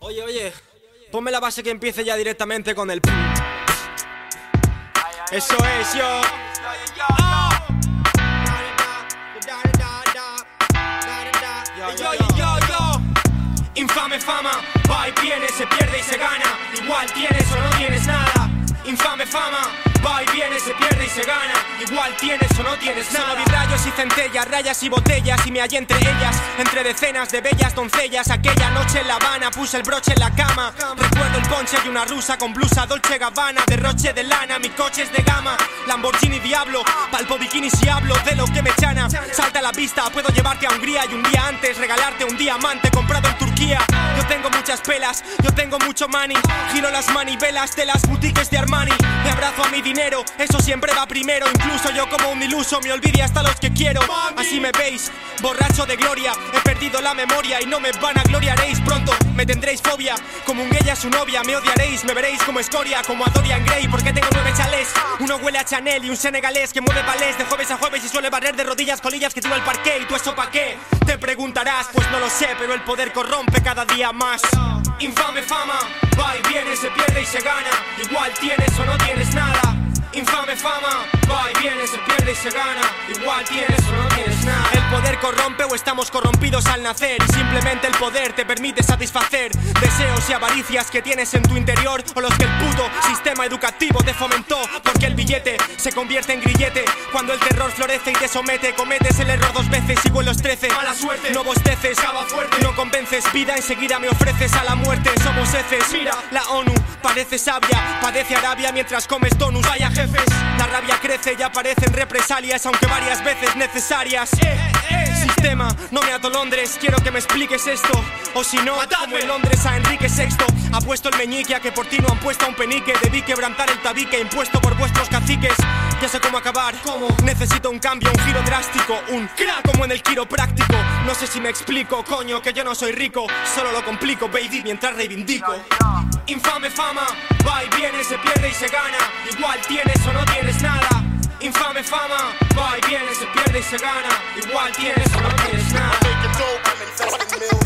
Oye, oye, ponme la base que empiece ya directamente con el... Eso es, yo. Yo. Infame fama, va y viene, se pierde y se gana. Igual tienes o no tienes nada. Infame fama, va y viene, se pierde y se gana. Igual tienes o no tienes nada. Solo vi rayos y centellas, rayas y botellas. Y me hallé entre ellas, entre decenas de bellas doncellas. Aquella noche en La Habana puse el broche en la cama. Recuerdo el ponche y una rusa con blusa Dolce Gabbana. Derroche de lana, mi coche es de gama. Lamborghini Diablo, palpo bikini si hablo de lo que me chana. Vista, puedo llevarte a Hungría y un día antes regalarte un diamante comprado en Turquía. Yo tengo muchas pelas, yo tengo mucho money. Giro las manivelas de las boutiques de Armani. Me abrazo a mi dinero, eso siempre va primero. Incluso yo como un iluso me olvidé hasta los que quiero. Así me veis, borracho de gloria. He perdido la memoria y no me van a gloriaréis pronto. Me tendréis fobia, como un ella a su novia. Me odiaréis, me veréis como escoria, como a Dorian Gray. Porque tengo nueve chalés. Uno huele a Chanel y un senegalés que mueve palés de jueves a jueves y suele barrer de rodillas colillas que tiro al parque. ¿Y tú eso pa' qué? Te preguntarás, pues no lo sé, pero el poder corrompe cada día más. Infame fama, va y viene, se pierde y se gana. Igual tienes o no tienes nada. Infame fama, va y viene, se pierde y se gana. Igual tienes o no tienes nada. El poder corrompe o estamos corrompidos al nacer. Y simplemente el poder te permite satisfacer deseos y avaricias que tienes en tu interior. O los que el puto sistema educativo te fomentó. Porque el billete se convierte en grillete. Cuando el terror florece y te somete, cometes el error dos veces y los trece. Mala suerte, no bosteces, cava fuerte. No convences vida, enseguida me ofreces a la muerte. Somos heces, mira, la ONU parece sabia. Padece Arabia mientras comes donuts. Vaya la rabia crece y aparecen represalias, aunque varias veces necesarias. Sistema, no me ato Londres, quiero que me expliques esto. O si no, como en Londres a Enrique VI. Ha puesto el meñique a que por ti no han puesto un penique. Debí quebrantar el tabique impuesto por vuestros caciques. Ya sé cómo acabar. Necesito un cambio, un giro drástico. Un crack como en el quiropráctico. No sé si me explico, coño, que yo no soy rico. Solo lo complico, baby, mientras reivindico. Infame fama, va y viene, se pierde y se gana. Igual tienes o no tienes nada. Infame fama, va y viene, se pierde y se gana. Igual tienes o no tienes nada.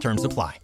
Terms apply.